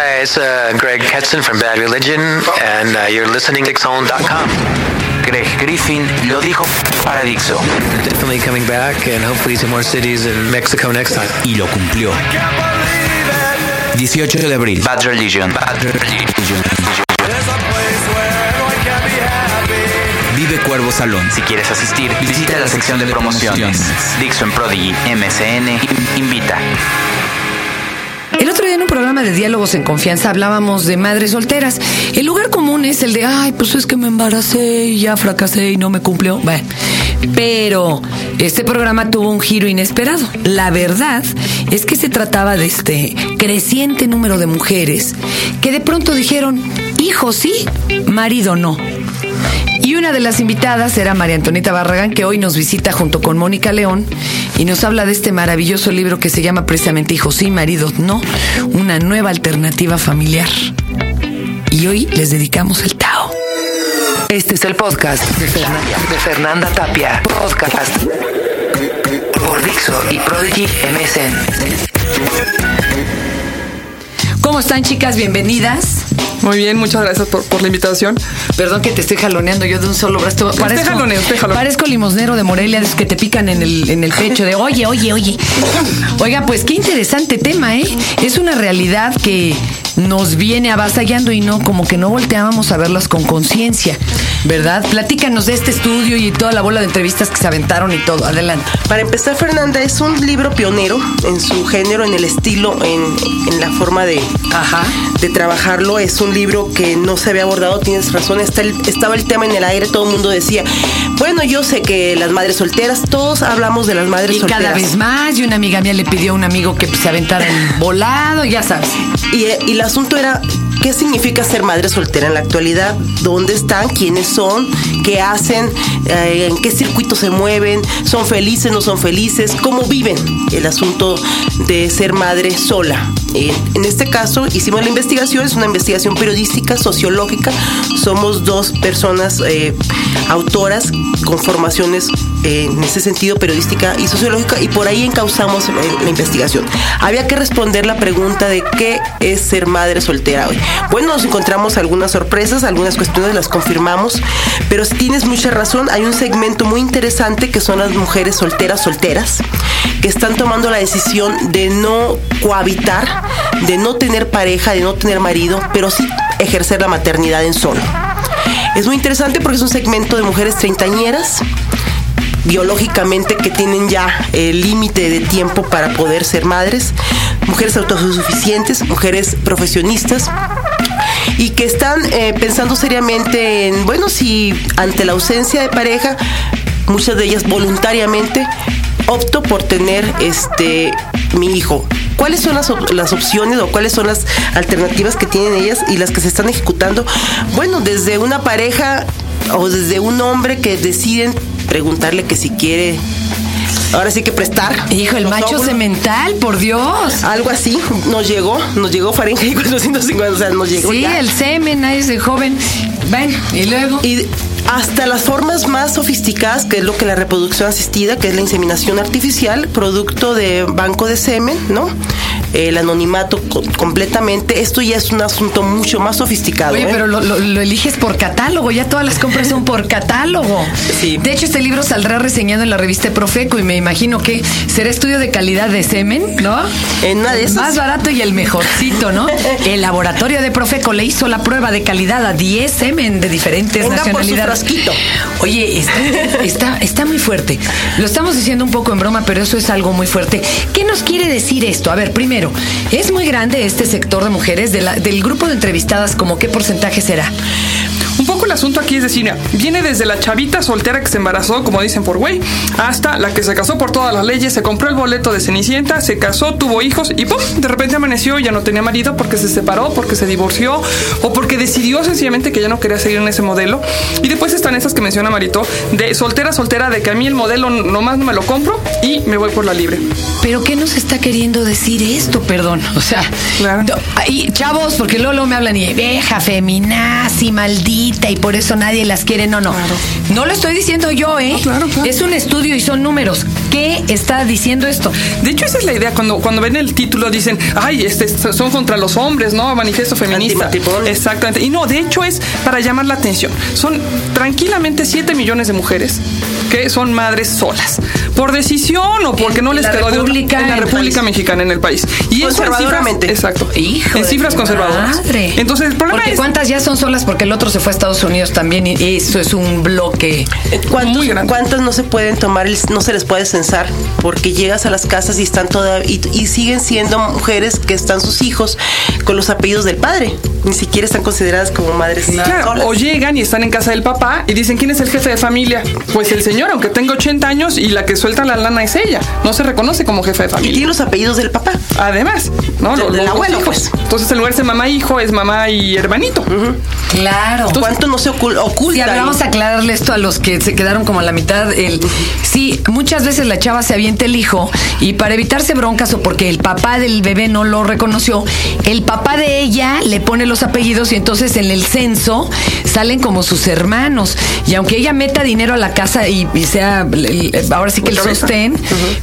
Hi, it's uh, Greg Ketson from Bad Religion, and uh, you're listening to Dixon.com. Greg Griffin lo dijo para Dixo Definitely coming back, and hopefully to more cities in Mexico next time. y lo cumplió. 18 de abril. Bad Religion. Bad Religion. Vive Cuervo Salón. Si quieres asistir, visita la sección de promociones. Dixon Prodigy MSN invita. Otro día en un programa de diálogos en confianza hablábamos de madres solteras. El lugar común es el de, ay, pues es que me embaracé y ya fracasé y no me cumplió. Bueno, pero este programa tuvo un giro inesperado. La verdad es que se trataba de este creciente número de mujeres que de pronto dijeron, hijo sí, marido no. Y una de las invitadas era María Antonieta Barragán, que hoy nos visita junto con Mónica León y nos habla de este maravilloso libro que se llama precisamente Hijos sí, maridos no, una nueva alternativa familiar. Y hoy les dedicamos el Tao. Este es el podcast de Fernanda, de Fernanda Tapia. Podcast por Dixo y Prodigy MSN. ¿Cómo están chicas? Bienvenidas. Muy bien, muchas gracias por, por la invitación. Perdón que te estoy jaloneando yo de un solo brazo. jaloneo, usted jaloneo. parezco limosnero de Morelia, de esos que te pican en el, en el pecho de oye, oye, oye. Oiga, pues qué interesante tema, ¿eh? Es una realidad que nos viene avasallando y no, como que no volteábamos a verlas con conciencia, ¿verdad? Platícanos de este estudio y toda la bola de entrevistas que se aventaron y todo. Adelante. Para empezar, Fernanda, es un libro pionero en su género, en el estilo, en, en la forma de, Ajá. de trabajarlo. Es un libro que no se había abordado, tienes razón. Está el- estaba el tema en el aire, todo el mundo decía, bueno, yo sé que las madres solteras, todos hablamos de las madres Y solteras. cada vez más, y una amiga mía le pidió a un amigo que se aventara el volado, ya sabes. Y, eh, y el asunto era, ¿qué significa ser madre soltera en la actualidad? ¿Dónde están? ¿Quiénes son? ¿Qué hacen? Eh, ¿En qué circuitos se mueven? ¿Son felices? ¿No son felices? ¿Cómo viven el asunto de ser madre sola? Eh, en este caso hicimos la investigación, es una investigación periodística, sociológica. Somos dos personas eh, autoras con formaciones eh, en ese sentido periodística y sociológica y por ahí encauzamos la, la investigación. Había que responder la pregunta de qué es ser madre soltera hoy. Bueno, nos encontramos algunas sorpresas, algunas cuestiones las confirmamos, pero si tienes mucha razón, hay un segmento muy interesante que son las mujeres solteras solteras que están tomando la decisión de no cohabitar, de no tener pareja, de no tener marido, pero sí ejercer la maternidad en solo. Es muy interesante porque es un segmento de mujeres treintañeras biológicamente que tienen ya el límite de tiempo para poder ser madres, mujeres autosuficientes, mujeres profesionistas y que están eh, pensando seriamente en, bueno, si ante la ausencia de pareja, muchas de ellas voluntariamente opto por tener este mi hijo. ¿Cuáles son las, op- las opciones o cuáles son las alternativas que tienen ellas y las que se están ejecutando? Bueno, desde una pareja o desde un hombre que deciden preguntarle que si quiere, ahora sí que prestar. Hijo, el macho óvulos. semental, por Dios. Algo así, nos llegó, nos llegó Fahrenheit 450, o sea, nos llegó Sí, ya. el semen, ahí ese joven. Ven, y luego. Y hasta las formas más sofisticadas, que es lo que la reproducción asistida, que es la inseminación artificial, producto de banco de semen, ¿no? El anonimato co- completamente. Esto ya es un asunto mucho más sofisticado. Oye, ¿eh? pero lo, lo- lo eliges por catálogo, ya todas las compras son por catálogo. Sí. De hecho, este libro saldrá reseñado en la revista Profeco y me imagino que será estudio de calidad de semen, ¿no? En una de esas. Más barato y el mejorcito, ¿no? El laboratorio de Profeco le hizo la prueba de calidad a 10 semen de diferentes Venga por su nacionalidades. Oye, está, está, está muy fuerte. Lo estamos diciendo un poco en broma, pero eso es algo muy fuerte. ¿Qué nos quiere decir esto? A ver, primero, ¿es muy grande este sector de mujeres? Del grupo de entrevistadas, ¿como qué porcentaje será? Un poco el asunto aquí es decir, viene desde la chavita soltera que se embarazó, como dicen por güey, hasta la que se casó por todas las leyes, se compró el boleto de Cenicienta, se casó, tuvo hijos y ¡pum! De repente amaneció y ya no tenía marido porque se separó, porque se divorció o porque decidió sencillamente que ya no quería seguir en ese modelo. Y después están esas que menciona Marito, de soltera, soltera, de que a mí el modelo nomás no me lo compro y me voy por la libre. ¿Pero qué nos está queriendo decir esto? Perdón. O sea, Claro. y chavos, porque luego me hablan y vieja, feminazi, maldita. Y por eso nadie las quiere. No, no. No lo estoy diciendo yo, ¿eh? claro, claro. Es un estudio y son números. ¿Qué está diciendo esto? De hecho, esa es la idea. Cuando, cuando ven el título dicen, ay, este, son contra los hombres, ¿no? Manifiesto feminista. Exactamente. Y no, de hecho es para llamar la atención. Son tranquilamente 7 millones de mujeres que son madres solas. Por decisión o porque no les quedó de en la República. Mexicana, en el país. Y eso en cifras- Conservadoramente. exacto. Hijo en cifras conservadoras. madre. Entonces, el problema Porque es. cuántas ya son solas porque el otro se fue a Estados Unidos también y eso es un bloque. ¿Cuántos, Muy grande. ¿Cuántas no se pueden tomar, el- no se les puede censar? Porque llegas a las casas y están todas, y, y siguen siendo mujeres que están sus hijos con los apellidos del padre. Ni siquiera están consideradas como madres Claro, solas. o llegan y están en casa del papá y dicen, ¿quién es el jefe de familia? Pues el señor, aunque tenga 80 años y la que suelta la lana es ella. No se reconoce como jefe de Y familia. tiene los apellidos del papá. Además, ¿no? Del- Los- del abuelo, pues. Entonces, en lugar de ser mamá-hijo, es mamá y hermanito. Claro. ¿Cuánto no se ocul- oculta? Sí, a ver, ahí? vamos a aclararle esto a los que se quedaron como a la mitad. El, sí, muchas veces la chava se avienta el hijo y para evitarse broncas o porque el papá del bebé no lo reconoció, el papá de ella le pone los apellidos y entonces en el censo salen como sus hermanos. Y aunque ella meta dinero a la casa y, y sea, ahora sí que el sostén,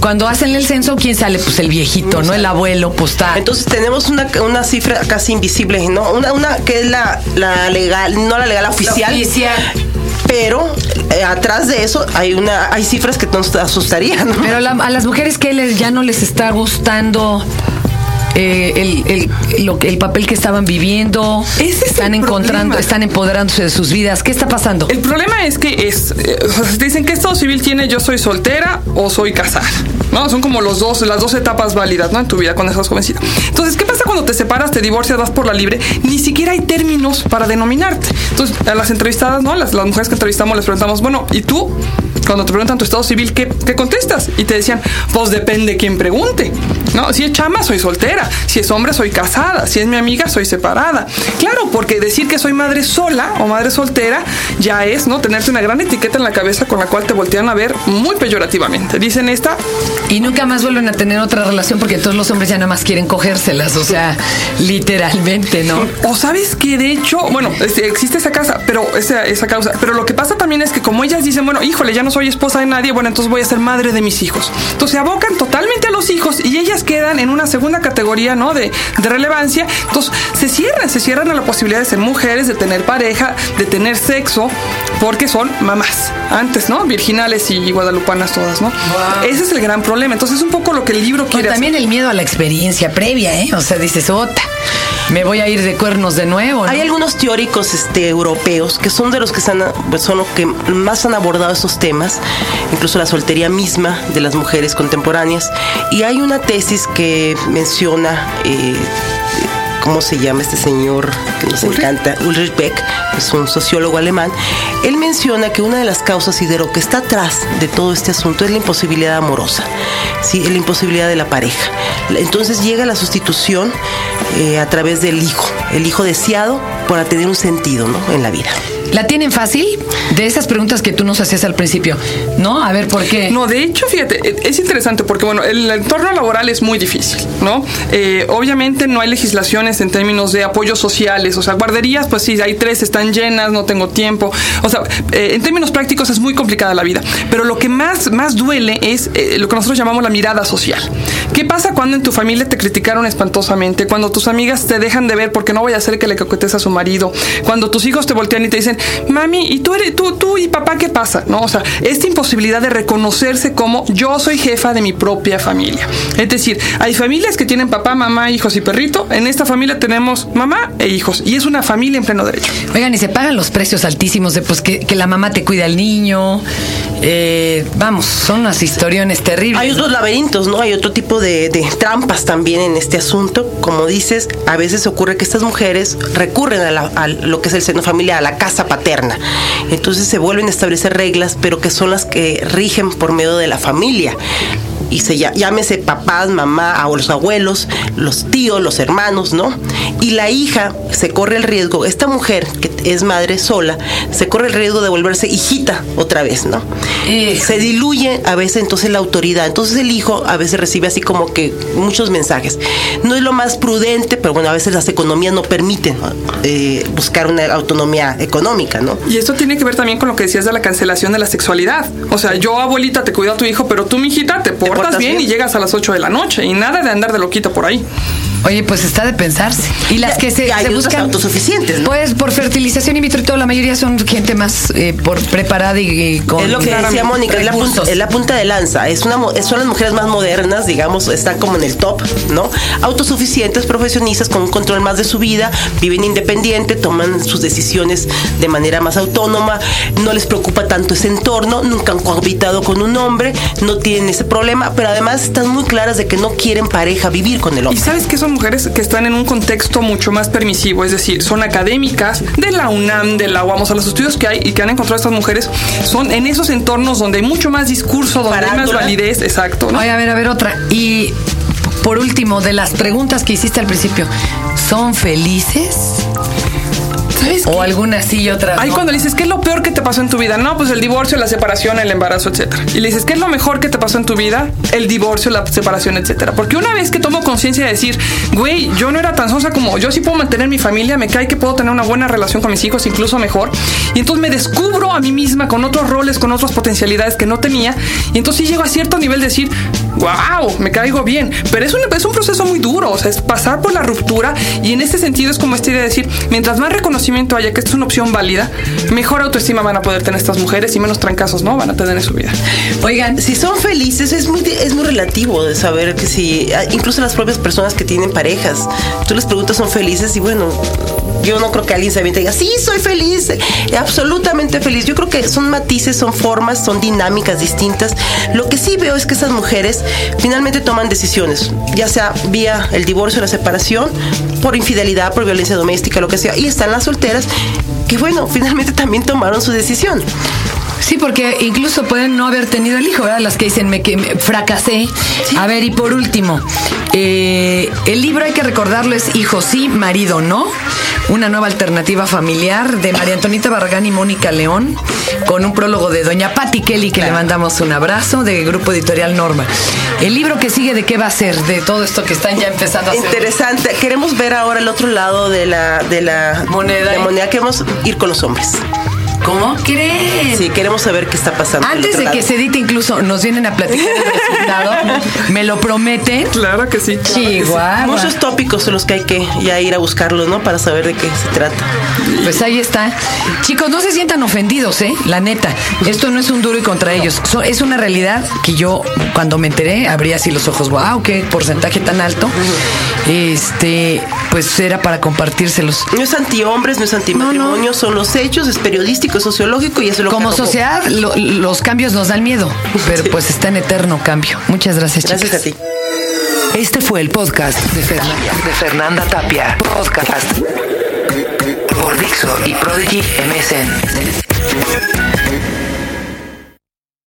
cuando hacen el censo, ¿quién sale? Pues el viejito, ¿no? El abuelo, pues está. Entonces tenemos una, una cifra casi invisible, ¿no? Una, una que es la, la legal, no la legal la oficial. oficial. Pero eh, atrás de eso hay una, hay cifras que nos asustarían, ¿no? Pero la- a las mujeres que les, ya no les está gustando eh, el, el- lo que- el papel que estaban viviendo, Ese es el están encontrando, problema. están empoderándose de sus vidas. ¿Qué está pasando? El problema es que es, eh, o sea, te dicen qué estado civil tiene yo soy soltera o soy casada. ¿No? Son como los dos, las dos etapas válidas, ¿no? En tu vida cuando estás jovencita. Entonces, ¿qué pasa cuando te separas, te divorcias, vas por la libre? Ni siquiera hay términos para denominarte. Entonces, a las entrevistadas, ¿no? Las, las mujeres que entrevistamos les preguntamos, bueno, ¿y tú? Cuando te preguntan tu estado civil, ¿qué, qué contestas? Y te decían, pues depende quién pregunte. ¿No? Si es chama, soy soltera. Si es hombre, soy casada. Si es mi amiga, soy separada. Claro, porque decir que soy madre sola o madre soltera ya es, ¿no? Tenerte una gran etiqueta en la cabeza con la cual te voltean a ver muy peyorativamente. Dicen esta, Y nunca más vuelven a tener otra relación porque todos los hombres ya nada más quieren cogérselas, o sea, literalmente, ¿no? O sabes que de hecho, bueno, este, existe esa casa, pero esa, esa causa. Pero lo que pasa también es que como ellas dicen, bueno, híjole, ya no soy esposa de nadie, bueno, entonces voy a ser madre de mis hijos. Entonces se abocan totalmente a los hijos y ellas quedan en una segunda categoría, ¿no? De, de relevancia. Entonces se cierran, se cierran a la posibilidad de ser mujeres, de tener pareja, de tener sexo, porque son mamás. Antes, ¿no? Virginales y guadalupanas todas, ¿no? Ese es el gran problema. Entonces es un poco lo que el libro Pero quiere también el miedo a la experiencia previa, ¿eh? O sea, dices, ota, me voy a ir de cuernos de nuevo. Hay algunos teóricos este, europeos que son de los que pues, son los que más han abordado estos temas, incluso la soltería misma de las mujeres contemporáneas. Y hay una tesis que menciona, eh, ¿cómo se llama este señor que nos encanta? Ulrich Beck, es un sociólogo alemán. Él menciona que una de las causas y de lo que está atrás de todo este asunto es la imposibilidad amorosa, ¿sí? la imposibilidad de la pareja. Entonces llega la sustitución eh, a través del hijo, el hijo deseado para tener un sentido ¿no? en la vida. ¿La tienen fácil? De esas preguntas que tú nos hacías al principio, ¿no? A ver, ¿por qué? No, de hecho, fíjate, e- es interesante porque, bueno, el entorno laboral es muy difícil, ¿no? Eh, obviamente no hay legislaciones en términos de apoyos sociales, o sea, guarderías, pues sí, hay tres, están llenas, no tengo tiempo, o sea, eh, en términos prácticos es muy complicada la vida, pero lo que más, más duele es eh, lo que nosotros llamamos la mirada social. ¿Qué pasa cuando en tu familia te criticaron espantosamente? Cuando tus amigas te dejan de ver porque no voy a hacer que le coquetes a su marido, cuando tus hijos te voltean y te dicen, mami, ¿y tú, eres, tú, tú y papá qué pasa? ¿No? O sea, esta imposibilidad de reconocerse como yo soy jefa de mi propia familia. Es decir, hay familias que tienen papá, mamá, hijos y perrito. En esta familia tenemos mamá e hijos. Y es una familia en pleno derecho. Oigan, y se pagan los precios altísimos de pues que, que la mamá te cuida al niño. Eh, vamos, son unas historiones terribles. Hay otros laberintos, ¿no? Hay otro tipo de, de trampas también en este asunto. Como dices, a veces ocurre que estas mujeres recurren a, la- a lo que es el seno familiar, a la casa paterna. Entonces se vuelven a establecer reglas, pero que son las que rigen por medio de la familia. Y se llámese papás, mamá, o los abuelos, los tíos, los hermanos, ¿no? Y la hija se corre el riesgo, esta mujer que es madre sola, se corre el riesgo de volverse hijita otra vez, ¿no? Hijo. Se diluye a veces entonces la autoridad. Entonces el hijo a veces recibe así como que muchos mensajes. No es lo más prudente, pero bueno, a veces las economías no permiten eh, buscar una autonomía económica, ¿no? Y esto tiene que ver también con lo que decías de la cancelación de la sexualidad. O sea, yo, abuelita, te cuido a tu hijo, pero tú, mijita, te portas, portas bien, bien? y llegas a las 8 de la noche. Y nada de andar de loquito por ahí. Oye, pues está de pensarse. Y las Ya- que se, se buscan autosuficientes, ¿no? Pues por fertilización in vitro y todo, la mayoría son gente más eh, por preparada y, y con Es lo que decía Mónica, es la, punta, es la punta de lanza. Es una, mo- son las mujeres más modernas, digamos, están como en el top, ¿no? Autosuficientes, profesionistas, con un control más de su vida, viven independiente, toman sus decisiones de manera más autónoma, no les preocupa tanto ese entorno, nunca han cohabitado con un hombre, no tienen ese problema, pero además están muy claras de que no quieren pareja, vivir con el Y hombre. sabes que son mujeres que están en un contexto mucho más permisivo, es decir, son académicas de la UNAM, de la vamos a los estudios que hay y que han encontrado estas mujeres, son en esos entornos donde hay mucho más discurso, donde hay más validez, exacto, ¿no? Oye, a ver, a ver, otra. Y por último, de las preguntas que hiciste al principio, ¿son felices? ¿Sabes O algunas sí y otras Ahí no? cuando le dices, ¿qué es lo peor que te pasó en tu vida? No, pues el divorcio, la separación, el embarazo, etcétera. Y le dices, ¿qué es lo mejor que te pasó en tu vida? El divorcio, la separación, etcétera. Porque una vez que tomo conciencia de decir, güey, yo no era tan sosa como yo sí puedo mantener mi familia, me cae que puedo tener una buena relación con mis hijos, incluso mejor. Y entonces me descubro a mí misma con otros roles, con otras potencialidades que no tenía. Y entonces sí llego a cierto nivel de decir, wow, me caigo bien. Pero es un, es un proceso muy duro, o sea, es pasar por la ruptura. Y en este sentido es como esta idea de decir, mientras más reconocimiento haya que esto es una opción válida, mejor autoestima van a poder tener estas mujeres y menos trancazos, ¿no? Van a tener en su vida. Oigan, Si son felices, es muy, es muy relativo de saber que si, ah, incluso las propias personas que tienen parejas, tú les preguntas, ¿son felices? Y bueno, yo no creo que alguien se aviente y diga, sí, soy feliz, eh, absolutamente feliz. Yo creo que son matices, son formas, son dinámicas distintas. Lo que sí veo es que esas mujeres finalmente toman decisiones, ya sea vía el divorcio, la separación, por infidelidad, por violencia doméstica, lo que sea. Y están las solteras que, bueno, finalmente también tomaron su decisión. Sí, porque incluso pueden no haber tenido el hijo, ¿verdad? Las que dicen me, que me fracasé. A ver, y por último, eh, el libro hay que recordarlo es Hijo sí, marido no. Una nueva alternativa familiar de María Antonita Barragán y Mónica León, con un prólogo de Doña Patti Kelly, que le mandamos un abrazo, de Grupo Editorial Norma. El libro que sigue, ¿de qué va a ser? De todo esto que están ya empezando a hacer. Interesante. Queremos ver ahora el otro lado de la, de la Moneda. de moneda. Queremos ir con los hombres. ¿Cómo crees? Sí, queremos saber qué está pasando. Antes de que se edite, incluso nos vienen a platicar el resultado. ¿Me lo prometen? Claro que sí. Chihuahua. Muchos tópicos son los que hay que ya ir a buscarlos, ¿no? Para saber de qué se trata. Pues ahí está. Chicos, no se sientan ofendidos, ¿eh? La neta. Esto no es un duro y contra ellos. So- es una realidad que yo, cuando me enteré, abrí así los ojos. ¡Wow! ¡Qué porcentaje tan alto! Este, pues era para compartírselos. No es anti-hombres, no es anti-matrimonio, son los hechos, es periodístico, es sociológico y eso es lo Como que sociedad, lo- los cambios nos dan miedo, pero pues está en eterno cambio. Muchas gracias, Gracias a chicas. ti. Este fue el podcast de Fernanda, de Fernanda Tapia. Podcast por Dixo y Prodigy MSN.